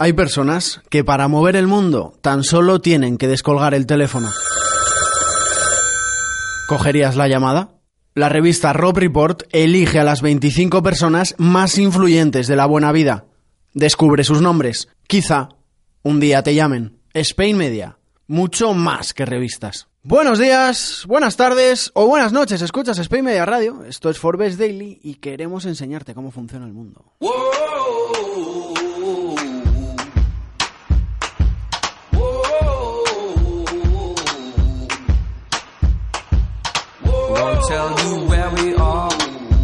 Hay personas que para mover el mundo tan solo tienen que descolgar el teléfono. ¿Cogerías la llamada? La revista Rob Report elige a las 25 personas más influyentes de la buena vida. Descubre sus nombres. Quizá un día te llamen. Spain Media. Mucho más que revistas. Buenos días, buenas tardes o buenas noches. Escuchas Spain Media Radio. Esto es Forbes Daily y queremos enseñarte cómo funciona el mundo. Won't tell you where we are.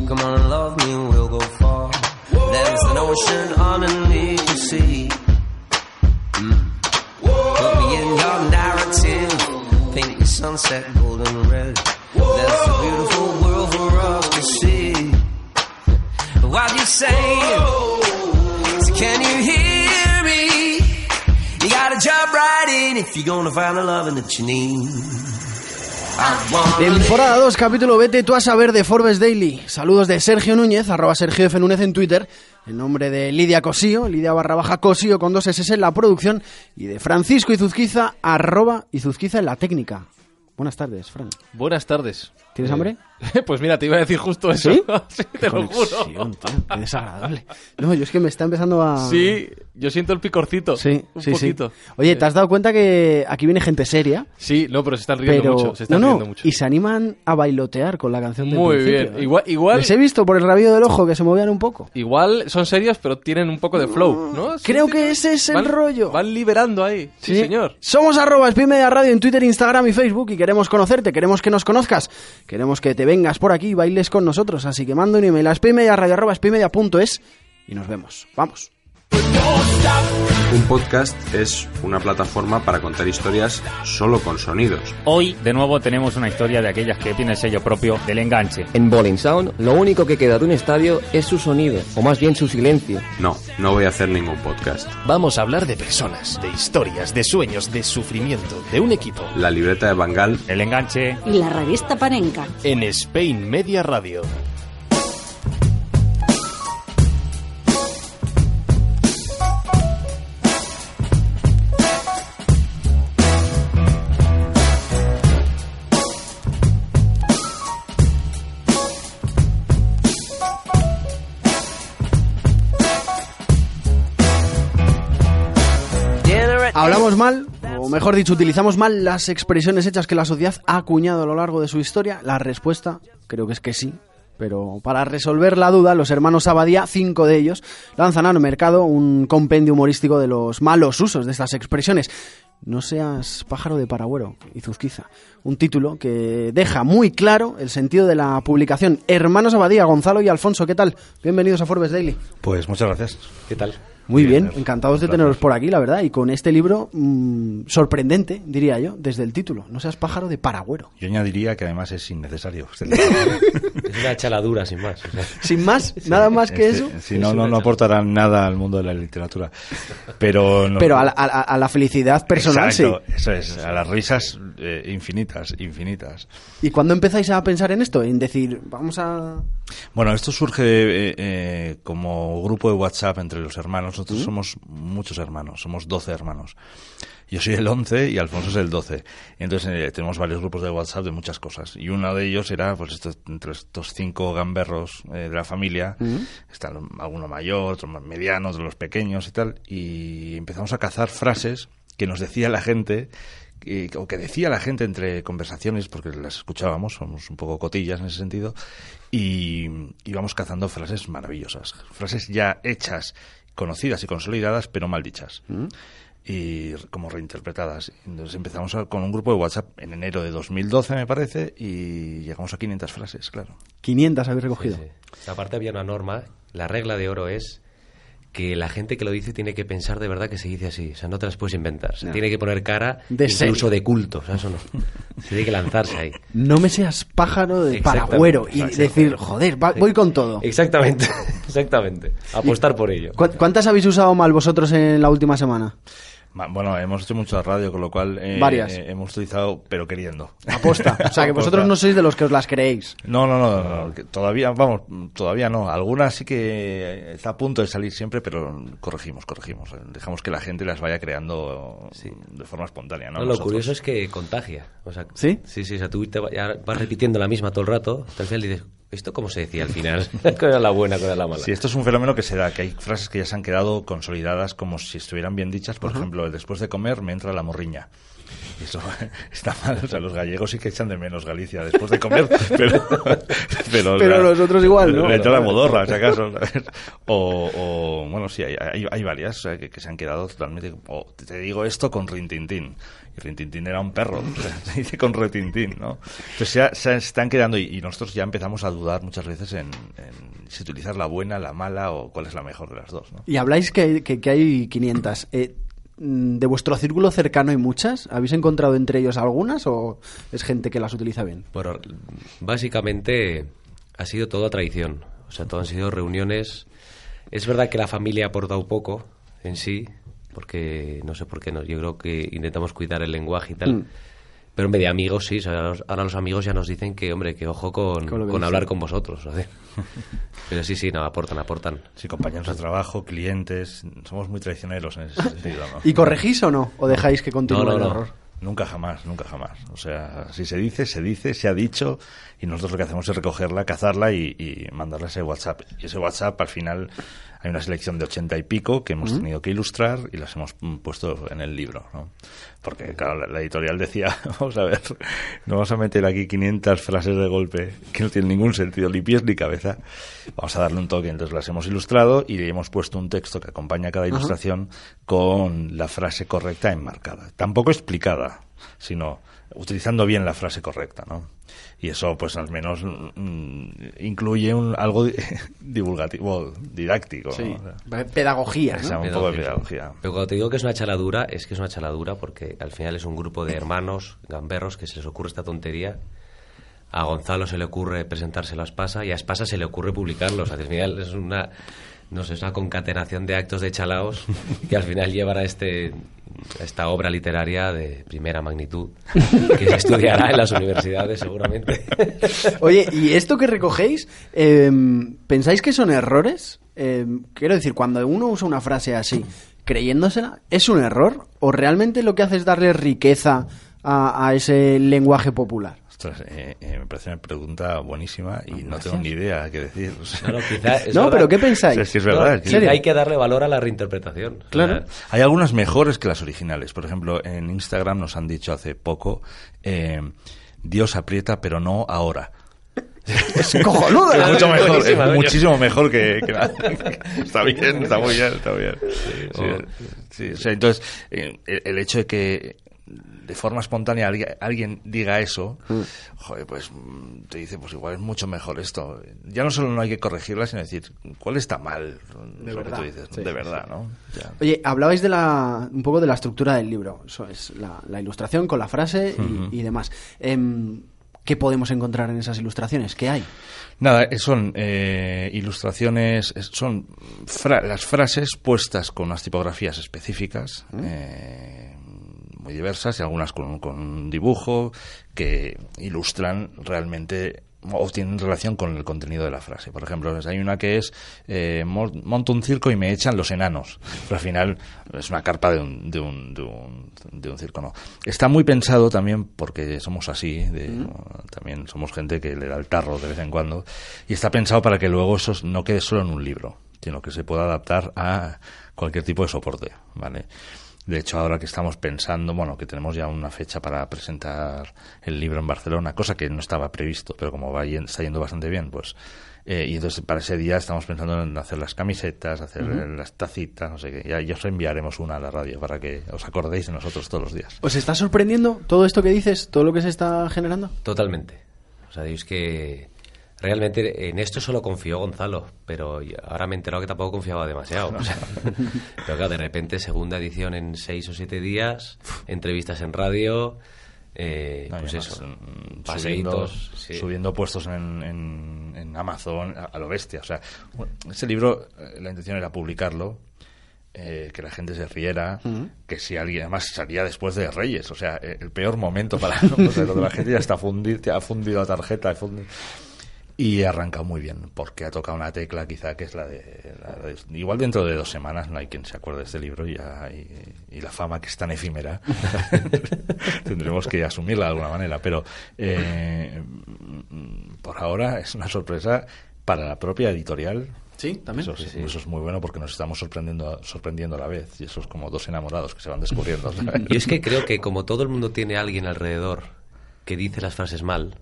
Come on, love me, we'll go far. There's an ocean underneath the sea. Mm. Put me in your narrative. Paint the sunset golden red. There's a beautiful world for us to see. What you saying? So can you hear me? You gotta jump right in if you're gonna find the loving that you need. Temporada 2, capítulo Vete tú a saber de Forbes Daily. Saludos de Sergio Núñez, arroba Sergio F. Núñez en Twitter, en nombre de Lidia Cosío, Lidia barra baja Cosío con dos S en la producción, y de Francisco Izuzquiza, arroba Izuzquiza en la técnica. Buenas tardes, Fran. Buenas tardes. ¿Tienes Eh, hambre? Pues mira, te iba a decir justo eso. ¿Sí? Sí, te lo juro. Tío, qué desagradable. No, yo es que me está empezando a... Sí, yo siento el picorcito. Sí, un sí, poquito. sí. Oye, ¿te has dado cuenta que aquí viene gente seria? Sí, no, pero se están riendo Pero... mucho. Se están no, no, riendo mucho. y se animan a bailotear con la canción del Muy principio, bien. ¿eh? Igual, igual, Les he visto por el rabillo del ojo que se movían un poco. igual son serios, pero tienen un poco de flow, ¿no? Creo que ese es el van- rollo. Van liberando ahí. Sí, señor. Somos arroba Media Radio en Twitter, Instagram y Facebook y queremos conocerte, queremos que nos conozcas, queremos que te vengas por aquí y bailes con nosotros. Así que manda un email a spinmedia.es y nos vemos. Vamos. Un podcast es una plataforma para contar historias solo con sonidos. Hoy, de nuevo, tenemos una historia de aquellas que tiene el sello propio del enganche. En Bowling Sound, lo único que queda de un estadio es su sonido, o más bien su silencio. No, no voy a hacer ningún podcast. Vamos a hablar de personas, de historias, de sueños, de sufrimiento, de un equipo. La libreta de Bangal El enganche. y la revista Panenka. En Spain Media Radio. Hablamos mal, o mejor dicho, utilizamos mal las expresiones hechas que la sociedad ha acuñado a lo largo de su historia. La respuesta creo que es que sí. Pero para resolver la duda, los hermanos Abadía, cinco de ellos, lanzan al mercado un compendio humorístico de los malos usos de estas expresiones. No seas pájaro de paragüero, Izuzquiza. Un título que deja muy claro el sentido de la publicación. Hermanos Abadía, Gonzalo y Alfonso, ¿qué tal? Bienvenidos a Forbes Daily. Pues muchas gracias. ¿Qué tal? Muy bien, encantados de teneros por aquí, la verdad, y con este libro mm, sorprendente, diría yo, desde el título. No seas pájaro de paragüero. Yo añadiría que además es innecesario. Es una chaladura, sin más. o sea. Sin más, nada más que Este- eso. Si no, no, no aportarán nada al mundo de la literatura. Pero, no- Pero a la, a la- a la felicidad personal, Exacto, sí. Eso es, a las risas eh, infinitas, infinitas. ¿Y cuándo empezáis a pensar en esto? En decir, vamos a... Bueno, esto surge eh, eh, como grupo de WhatsApp entre los hermanos. Nosotros somos muchos hermanos, somos 12 hermanos. Yo soy el 11 y Alfonso es el 12. Entonces eh, tenemos varios grupos de WhatsApp de muchas cosas. Y uno de ellos era, pues, estos, entre estos cinco gamberros eh, de la familia. Están alguno mayor, otro más mediano, otros los pequeños y tal. Y empezamos a cazar frases que nos decía la gente que- o que decía la gente entre conversaciones, porque las escuchábamos, somos un poco cotillas en ese sentido, y íbamos cazando frases maravillosas, frases ya hechas, conocidas y consolidadas, pero mal dichas. Y como reinterpretadas. Entonces empezamos a- con un grupo de WhatsApp en enero de 2012, me parece, y llegamos a 500 frases, claro. 500 habéis recogido. Sí. Aparte había una norma, la regla de oro es que la gente que lo dice tiene que pensar de verdad que se dice así. O sea, no te las puedes inventar. Se tiene que poner cara De incluso serio. de culto. O sea, eso no. Se tiene que lanzarse ahí. No me seas pájaro de paragüero y decir, joder, va- voy con todo. Exactamente. Exactamente. Apostar por ello. ¿Cu- ¿Cuántas habéis usado mal vosotros en la última semana? Bueno, hemos hecho mucho radio, con lo cual eh, Varias. eh, hemos utilizado, pero queriendo. Aposta. O sea, que vosotros no sois de los que os las creéis. No, no, no, no, todavía, vamos, todavía no. Algunas sí que está a punto de salir siempre, pero corregimos, corregimos. Dejamos que la gente las vaya creando de forma espontánea, ¿no? No, lo curioso es que contagia. O sea, ¿Sí? Sí, sí, o sea, tú te vas repitiendo la misma todo el rato, hasta el final dices, ¿esto cómo se decía al final? ¿Cuál era la buena, cuál era la mala? Sí, esto es un fenómeno que se da, que hay frases que ya se han quedado consolidadas como si estuvieran bien dichas. Por ejemplo, el después de comer me entra la morriña. Eso está mal. O sea, los gallegos sí que echan de menos Galicia después de comer, pero... Pero, Pero los otros igual, ¿no? Le entra la modorra, si acaso. O, o, bueno, sí, hay, hay, hay varias o sea, que, que se han quedado totalmente... O te- te digo esto con rintintín. Y rintintín era un perro. se dice con retintín, ¿no? Entonces ya se están quedando y, y nosotros ya empezamos a dudar muchas veces en, en si utilizar la buena, la mala o cuál es la mejor de las dos, ¿no? Y habláis que, que- que hay 500. Eh, ¿De vuestro círculo cercano hay muchas? ¿Habéis encontrado entre ellos algunas o es gente que las utiliza bien? Bueno, básicamente ha sido todo a traición. O sea, todo han sido reuniones. Es verdad que la familia ha aportado poco en sí, porque no sé por qué no. Yo creo que intentamos cuidar el lenguaje y tal. Mm. Pero hombre, de amigos sí. ahora, los, ahora los amigos ya nos dicen que, hombre, que ojo con, Con hablar con vosotros. ¿sabes? Pero sí, sí, no, aportan, aportan. Sí, compañeros de trabajo, clientes, somos muy traicioneros en ese sentido, ¿no? ¿Y corregís o no? ¿O dejáis que continúe No, no, el no. error? Nunca jamás, nunca jamás. O sea, si se dice, se dice, se ha dicho, y nosotros lo que hacemos es recogerla, cazarla y, y mandarla a ese WhatsApp. Y ese WhatsApp, al final, hay una selección de ochenta y pico que hemos tenido que ilustrar y las hemos puesto en el libro, ¿no? Porque, claro, la, la editorial decía, vamos a ver, no vamos a meter aquí 500 frases de golpe que no tienen ningún sentido, ni pies ni cabeza. Vamos a darle un toque, entonces las hemos ilustrado y le hemos puesto un texto que acompaña cada ilustración con la frase correcta enmarcada. Tampoco explicada, sino utilizando bien la frase correcta, ¿no? Y eso, pues al menos mm, incluye un, algo di- divulgativo, didáctico. ¿no? Sí. O sea, Pedagogía, ¿no? un poco de pedagogía. Pero cuando te digo que es una chaladura, es que es una chaladura porque al final es un grupo de hermanos gamberros que se les ocurre esta tontería. A Gonzalo se le ocurre presentarse a Espasa y a Espasa se le ocurre publicarlos. Al final es una, no sé, es una concatenación de actos de chalaos que al final llevan a este a esta obra literaria de primera magnitud que se estudiará en las universidades seguramente. Oye, ¿y esto que recogéis, eh, pensáis que son errores? Eh, quiero decir, cuando uno usa una frase así, creyéndosela, ¿es un error? ¿O realmente lo que hace es darle riqueza a, a ese lenguaje popular? Ostras, eh, eh, me parece una pregunta buenísima y no tengo ni idea qué decir. o sea. No, no, quizá es No, verdad. pero ¿qué pensáis? Sí, sí, es No, verdad. hay que darle valor a la reinterpretación. O Claro. Hay algunas mejores que las originales. Por ejemplo, en Instagram nos han dicho hace poco, eh, Dios aprieta, pero no ahora. Es cojonudo. Es mucho mejor, es muchísimo mejor que, que la- Está bien, está muy bien, está bien. Sí, o- sí, o sea, entonces, el hecho de que de forma espontánea alguien, diga eso, joder, pues mm, te dice, pues igual es mucho mejor esto. Ya no solo no hay que corregirla, sino decir, ¿cuál está mal? De lo verdad. que tú dices, Sí, de sí, verdad, ¿no? Ya. Oye, hablabais de la, un poco de la estructura del libro. Eso es la, la ilustración con la frase y, y demás. Em, ¿Qué podemos encontrar en esas ilustraciones? ¿Qué hay? Nada, eh, son eh, ilustraciones, es- son fra- las frases puestas con unas tipografías específicas, eh, muy diversas y algunas con, con un dibujo que ilustran realmente o tienen relación con el contenido de la frase. Por ejemplo, hay una que es eh, mo- monto un circo y me echan los enanos. Pero al final es una carpa de un, de un, de un, de un circo, ¿no? Está muy pensado también porque somos así, de- también somos gente que le da el tarro de vez en cuando, y está pensado para que luego eso no quede solo en un libro, sino que se pueda adaptar a cualquier tipo de soporte, ¿vale? De hecho, ahora que estamos pensando, bueno, que tenemos ya una fecha para presentar el libro en Barcelona, cosa que no estaba previsto, pero como va está yendo bastante bien, pues. eh, y entonces para ese día estamos pensando en hacer las camisetas, hacer las tacitas, no sé qué. Ya, ya os enviaremos una a la radio para que os acordéis de nosotros todos los días. ¿Os está sorprendiendo todo esto que dices? ¿Todo lo que se está generando? Totalmente. O sea, digo, es que realmente en esto solo confió Gonzalo, pero ahora me he enterado que tampoco confiaba demasiado. o sea, pero claro, de repente segunda edición en seis o siete días, entrevistas en radio, eh, No, pues eso, mm, paseitos. Subiendo, sí. subiendo puestos en, en- en Amazon a, a lo bestia. O sea, ese libro, eh, la intención era publicarlo eh, que la gente se riera, que si alguien, además salía después de Reyes, o sea, eh, el peor momento para o sea, cuando la gente ya está fundi- ya ha fundido la tarjeta, y ha arrancado muy bien, porque ha tocado una tecla quizá que es la de, la de- Igual dentro de dos semanas no hay quien se acuerde de este libro y, ya- y, y la fama que es tan efímera tendremos que asumirla de alguna manera, pero eh, por ahora es una sorpresa para la propia editorial. Sí, también. Eso, es- eso es muy bueno porque nos estamos sorprendiendo, sorprendiendo a la vez y eso es como dos enamorados que se van descubriendo. Yo es que creo que como todo el mundo tiene a alguien alrededor que dice las frases mal,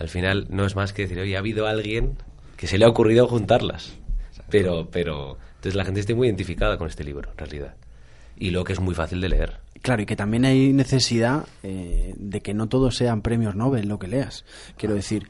al final no es más que decir, oye, ha habido alguien que se le ha ocurrido juntarlas. Pero, pero, entonces la gente está muy identificada con este libro, en realidad. Y lo que es muy fácil de leer. Claro, y que también hay necesidad eh, de que no todos sean premios Nobel lo que leas. Quiero decir,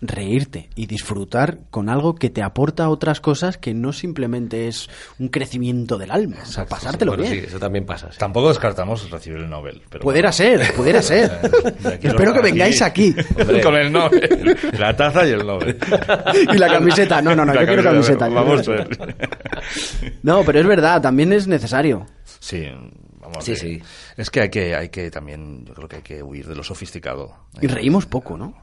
reírte y disfrutar con algo que te aporta otras cosas que no simplemente es un crecimiento del alma. O sea, pasártelo Bueno, bien. sí, eso también pasa. sí. Tampoco descartamos recibir el Nobel. Pero Pudiera ser, pudiera ser. Espero que aquí- vengáis aquí. Hombre. Con el Nobel. La taza y el Nobel. Y la camiseta. No, no, no, La yo quiero camiseta. Vamos a ver. No, pero es verdad, también es necesario. Sí, vamos. Sí, eh, sí. Es que hay que, hay que también, yo creo que hay que huir de lo sofisticado. Y reímos poco, ¿no?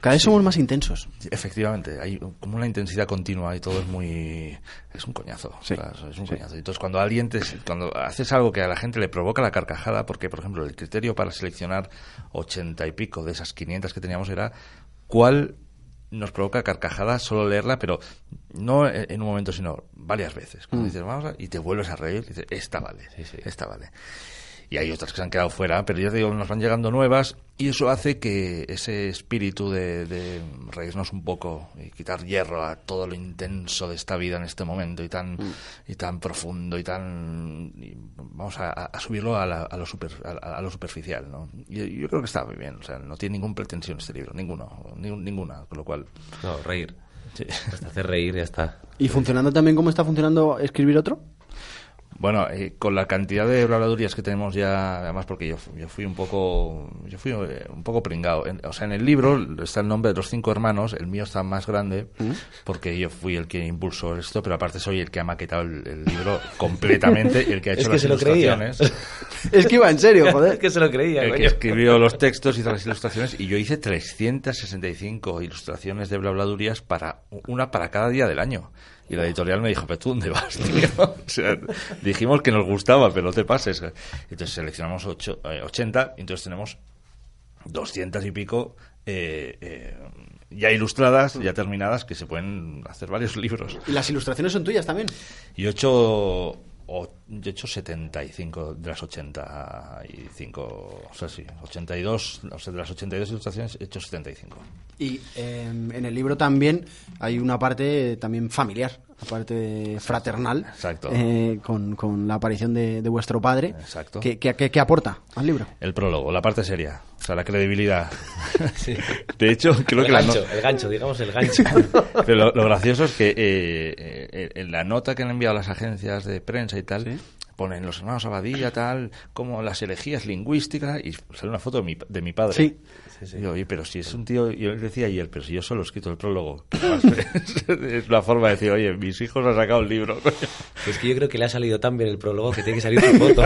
Cada vez somos más intensos. Sí, Efectivamente, hay como una intensidad continua y todo es muy... Es un coñazo. Sí. o sea, es un coñazo. Entonces, cuando alguien te, cuando haces algo que a la gente le provoca la carcajada, porque, por ejemplo, el criterio para seleccionar ochenta y pico de esas 500 que teníamos era cuál nos provoca carcajada solo leerla, pero no en un momento, sino varias veces. Cuando dices, vamos a... y te vuelves a reír, y dices, esta vale, esta vale. Y hay otras que se han quedado fuera, pero ya te digo, nos van llegando nuevas y eso hace que ese espíritu de, de reírnos un poco y quitar hierro a todo lo intenso de esta vida en este momento y tan, y tan profundo y tan... y vamos a, a subirlo a, la- a lo, super, a, a lo superficial, ¿no? Y yo creo que está muy bien, o sea, no tiene ninguna pretensión este libro, ninguno, ni- ninguna, con lo cual... No, reír. Hasta hacer reír ya está. ¿Y funcionando también como está funcionando escribir otro? Bueno, eh, con la cantidad de habladurías que tenemos ya, además porque yo, yo fui un poco, yo fui eh, un poco pringado. En- o sea, en el libro está el nombre de los cinco hermanos, el mío está más grande, porque yo fui el que impulsó esto, pero aparte soy el que ha maquetado el, el libro completamente, el que ha hecho Es que las se lo creía. ilustraciones, Es que iba en serio, Es joder. que se lo creía, el que coño. escribió los textos, hizo las ilustraciones, y yo hice 365 ilustraciones de blabladurías para una para cada día del año. Y la editorial me dijo, pero tú dónde vas, tío? O sea, dijimos que nos gustaba, pero no te pases. Entonces seleccionamos ocho- eh, 80, y entonces tenemos 200 y pico eh, eh, ya ilustradas, ya terminadas, que se pueden hacer varios libros. ¿Y las ilustraciones son tuyas también? Y ocho, o, he hecho 75 de las 85, o sea, sí, 82, o sea, de las 82 ilustraciones he hecho 75. Y eh, en el libro también hay una parte también familiar, aparte fraternal, Exacto. eh, con, con la aparición de, de vuestro padre. Exacto. ¿Qué, qué- qué- aporta al libro? El prólogo, la parte seria, sea, la credibilidad. De hecho, creo el que la gancho, no- el gancho, digamos el gancho. Pero lo, lo gracioso es que eh, eh, en la nota que han enviado las agencias de prensa y tal, ponen los hermanos Abadilla, tal, como las herejías lingüísticas, y sale una foto de mi, de mi padre. Sí. Y yo, oye, pero si es un tío, yo decía ayer, pero si yo solo he escrito el prólogo, es, una forma de decir, oye, mis hijos han sacado el libro. Es que yo creo que le ha salido tan bien el prólogo que tiene que salir su foto.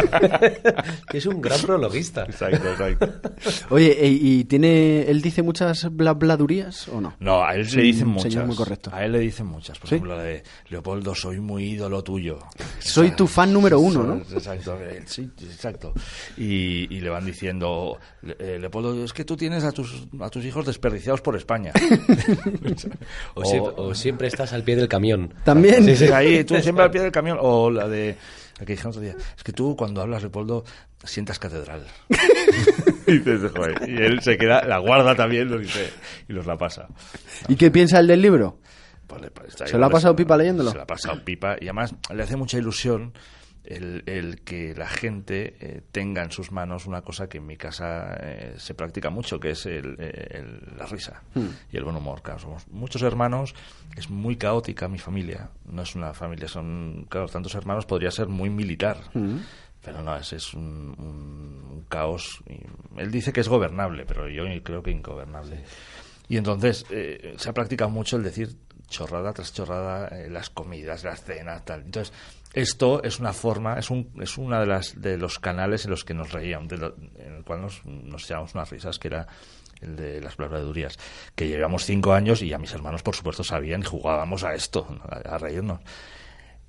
que es un gran prologuista. Exacto, exacto. Oye, ¿y tiene él dice muchas blabladurías o no? No, a él le dicen muchas. señor muy correcto. A él le dicen muchas. Por ¿Sí? ejemplo, la de Leopoldo, soy muy ídolo tuyo. Soy tu fan número uno, ¿no? Exacto, eh, sí, exacto. Y, y le van diciendo, eh, Leopoldo, es que tú tienes a tus, a tus hijos desperdiciados por España. O, siempre, o siempre estás al pie del camión. También. Sí, sí, ahí, tú siempre al pie del camión. O la de, la que dijeron otro día, es que tú cuando hablas, Leopoldo, sientas catedral. y, dices, "Joder", y él se queda, la guarda también lo dice, y los la pasa. ¿Y qué piensa él del libro? Pues le- está ¿Se lo ha pasado pipa leyéndolo? Se lo ha pasado pipa y además le hace mucha ilusión el, el que la gente eh, tenga en sus manos una cosa que en mi casa eh, se practica mucho, que es el- eh, el- la risa Hmm. y el buen humor. Claro, somos muchos hermanos, es muy caótica mi familia, no es una familia, son, claro, tantos hermanos podría ser muy militar. Hmm. Pero no, es, es un, un- un caos. y él dice que es gobernable, pero yo creo que ingobernable. Y entonces eh, se ha practicado mucho el decir chorrada tras chorrada, eh, las comidas, las cenas, tal. Entonces, esto es una forma, es, un, es una de las de los canales en los que nos reíamos, de lo- en el cual nos, nos echábamos unas risas, que era el de las habladurías, que llevamos cinco años y ya mis hermanos, por supuesto, sabían y jugábamos a esto, a, a reírnos.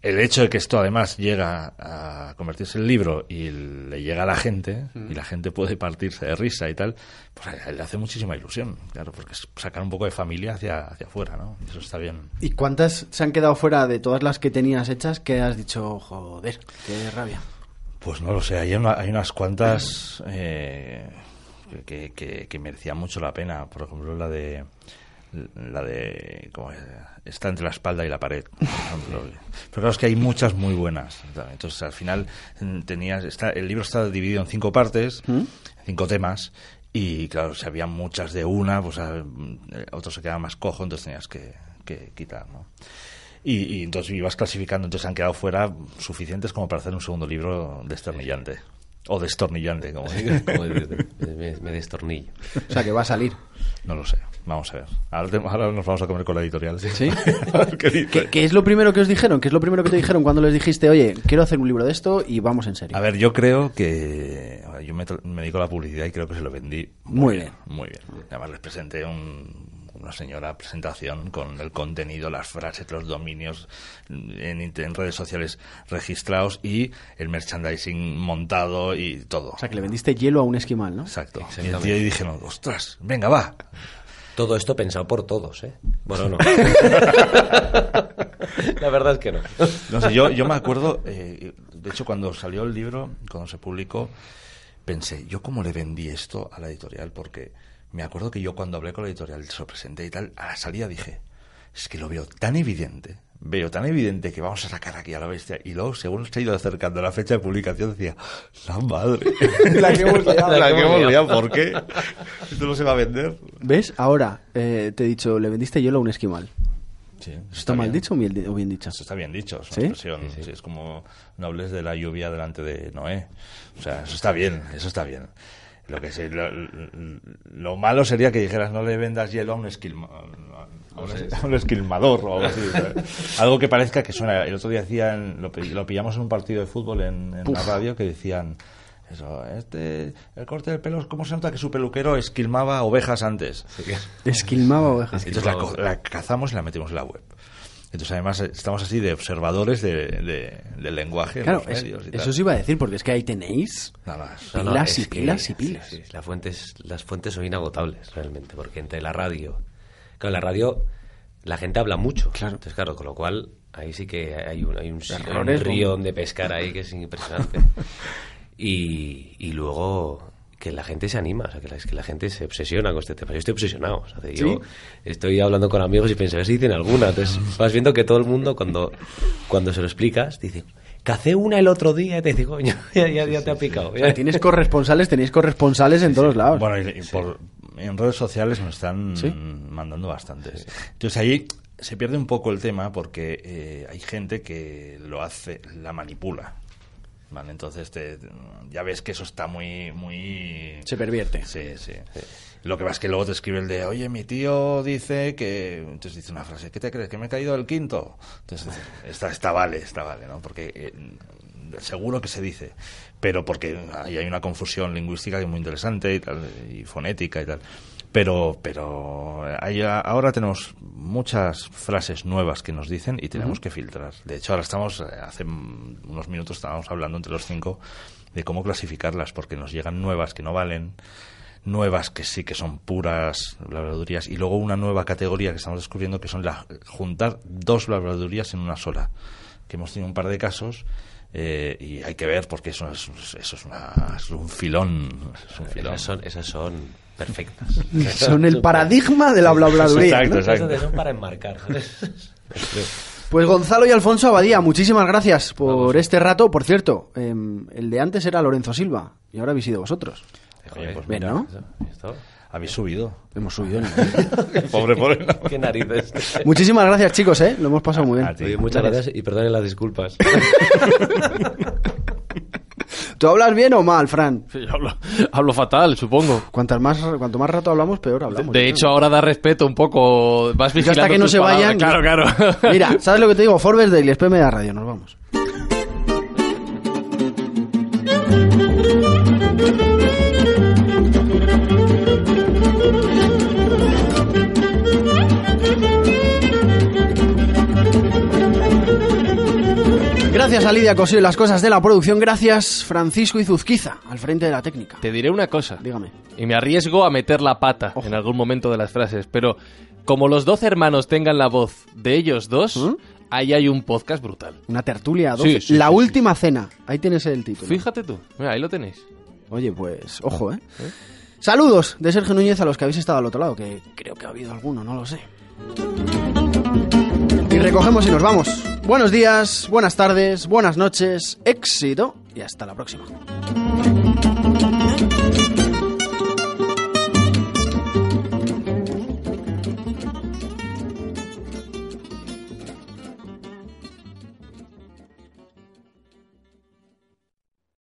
El hecho de que esto además llega a convertirse en libro y le llega a la gente y la gente puede partirse de risa y tal, pues le hace muchísima ilusión, claro, porque es sacar un poco de familia hacia, hacia afuera, ¿no? Eso está bien. ¿Y cuántas se han quedado fuera de todas las que tenías hechas que has dicho, joder, qué rabia? Pues no lo sé, hay, una- hay unas cuantas eh, que, que, que merecían mucho la pena. Por ejemplo, la de. La de. ¿cómo es? Está entre la espalda y la pared. por ejemplo. Pero claro, es que hay muchas muy buenas. Entonces, al final, mm, tenías. Está, el libro está dividido en cinco partes, cinco temas. Y claro, si había muchas de una, pues a- eh, otro se quedaba más cojo, entonces tenías que, que quitar, ¿no? Y, y entonces ibas clasificando, entonces han quedado fuera suficientes como para hacer un segundo libro desternillante. O destornillante, como me, me destornillo. O sea, que va a salir. No lo sé, vamos a ver. Ahora, te- ahora nos vamos a comer con la editorial. ¿Sí? Qué dice. ¿Qué, qué es lo primero que os dijeron? ¿Qué es lo primero que te dijeron cuando les dijiste, oye, quiero hacer un libro de esto y vamos en serio? A ver, yo creo que. Yo me, me dedico a la publicidad y creo que se lo vendí Muy bien. Muy bien. Además, les presenté un- una señora presentación con el contenido, las frases, los dominios en, redes sociales registrados y el merchandising montado y todo. O sea, que le vendiste hielo a un esquimal, ¿no? Exacto. Y el tío dije, no, ostras, venga, va. Todo esto pensado por todos, ¿eh? Bueno, no. La verdad es que no. No sé, yo, yo me acuerdo, eh, de hecho, cuando salió el libro, cuando se publicó, pensé, ¿yo cómo le vendí esto a la editorial? Porque me acuerdo que yo cuando hablé con la editorial, se lo presenté y tal, a la salida dije, es que lo veo tan evidente, veo tan evidente que vamos a sacar aquí a la bestia. Y luego, según se ha ido acercando la fecha de publicación, decía, la madre, la que hemos liado, la que hemos liado, ¿por qué? ¿Esto no se va a vender? ¿Ves? Ahora eh, te he dicho, le vendiste hielo a un esquimal. Sí, ¿Eso está mal bien. dicho o bien, o bien dicho? Eso está bien dicho, es una ¿Sí? expresión. sí, es como no hables de la lluvia delante de Noé. O sea, eso está bien, eso está bien. Lo que sí, lo, lo malo sería que dijeras no le vendas hielo a un esquilma, a un, a un esquilmador o algo así. algo que parezca que suena. El otro día decían, lo, pi- lo pillamos en un partido de fútbol en, en la radio que decían eso, este, el corte del pelo, ¿cómo se nota que su peluquero esquilmaba ovejas antes? Esquilmaba ovejas. Entonces la, la cazamos y la metimos en la web. Entonces además estamos así de observadores de, de- del lenguaje en Claro, los es- medios y tal. eso os iba a decir, porque es que ahí tenéis Nada más. No, no, pilas y pilas y sí, pilas. sí, las, fuentes, las fuentes son inagotables, realmente, porque entre la radio... Claro, la radio la gente habla mucho. Claro. Entonces, claro, con lo cual ahí sí que hay un, hay un, hay un río donde pescar ahí que es impresionante. y, y luego que la gente se anima, o sea, que la, es que la gente se obsesiona con este tema. Yo estoy obsesionado. o sea, yo estoy hablando con amigos y pensé, a ver si dicen alguna. Entonces vas viendo que todo el mundo, cuando, cuando se lo explicas, dice, cacé una el otro día y te dice, coño, ya, ya, ya te ha picado. O sea, tienes corresponsales, tenéis corresponsales en todos lados. Bueno, y, y por, en redes sociales nos están ¿Sí? mandando bastantes. Entonces ahí se pierde un poco el tema porque eh, hay gente que lo hace, la manipula. Vale, entonces te- ya ves que eso está muy, muy Se pervierte. Sí, sí. Lo que pasa es que luego te escribe el de, oye, mi tío dice que... Entonces dice una frase, ¿qué te crees? ¿Que me he caído el quinto? Entonces, está, está vale, está vale, ¿no? Porque eh, seguro que se dice, pero porque ahí hay una confusión lingüística que es muy interesante y, tal, y fonética y tal. Pero, pero hay, ahora tenemos muchas frases nuevas que nos dicen y tenemos que filtrar. De hecho, ahora estamos, eh, hace unos minutos estábamos hablando entre los cinco de cómo clasificarlas, porque nos llegan nuevas que no valen, nuevas que sí que son puras habladurías y luego una nueva categoría que estamos descubriendo que son la, juntar dos habladurías en una sola. Que hemos tenido un par de casos eh, y hay que ver porque eso es, eso es, una- es un filón. Es un filón. Esas son, esas son perfectas. Son el paradigma de la habladuría. Exacto, ¿no? exacto. Esas son para enmarcar. Pues Gonzalo y Alfonso Abadía, muchísimas gracias por este rato. Por cierto, em, el de antes era Lorenzo Silva y ahora habéis sido vosotros. Joder, pues Bien, mira, ¿no? Habéis subido. Hemos subido. en el- Pobre, pobre. no. Qué narices. Muchísimas gracias, chicos, ¿eh? Lo hemos pasado muy bien. A ti. Oye, muchas gracias y perdonen las disculpas. ¿Tú hablas bien o mal, Fran? Sí, yo hablo, hablo fatal, supongo. Cuantas más, cuanto más rato hablamos, peor hablamos. de hecho, ahora da respeto un poco. Vas vigilando hasta que no se palabras. vayan. Claro, claro. Mira, ¿sabes lo que te digo? Forbes Daily, espérame de radio, nos vamos. Gracias a Lidia Cosío y las cosas de la producción. Gracias Francisco Izuzquiza, al frente de la técnica. Te diré una cosa. Dígame. Y me arriesgo a meter la pata Ojo. en algún momento de las frases, pero como los doce hermanos tengan la voz de ellos dos, ¿Mm? ahí hay un podcast brutal. Una tertulia a Sí, 12. sí, la sí, última cena. Ahí tienes el título. Fíjate tú, mira, ahí lo tenéis. Oye, pues, ojo, ¿eh? Saludos de Sergio Núñez a los que habéis estado al otro lado, que creo que ha habido alguno, no lo sé. Y recogemos y nos vamos. Buenos días, buenas tardes, buenas noches, éxito y hasta la próxima.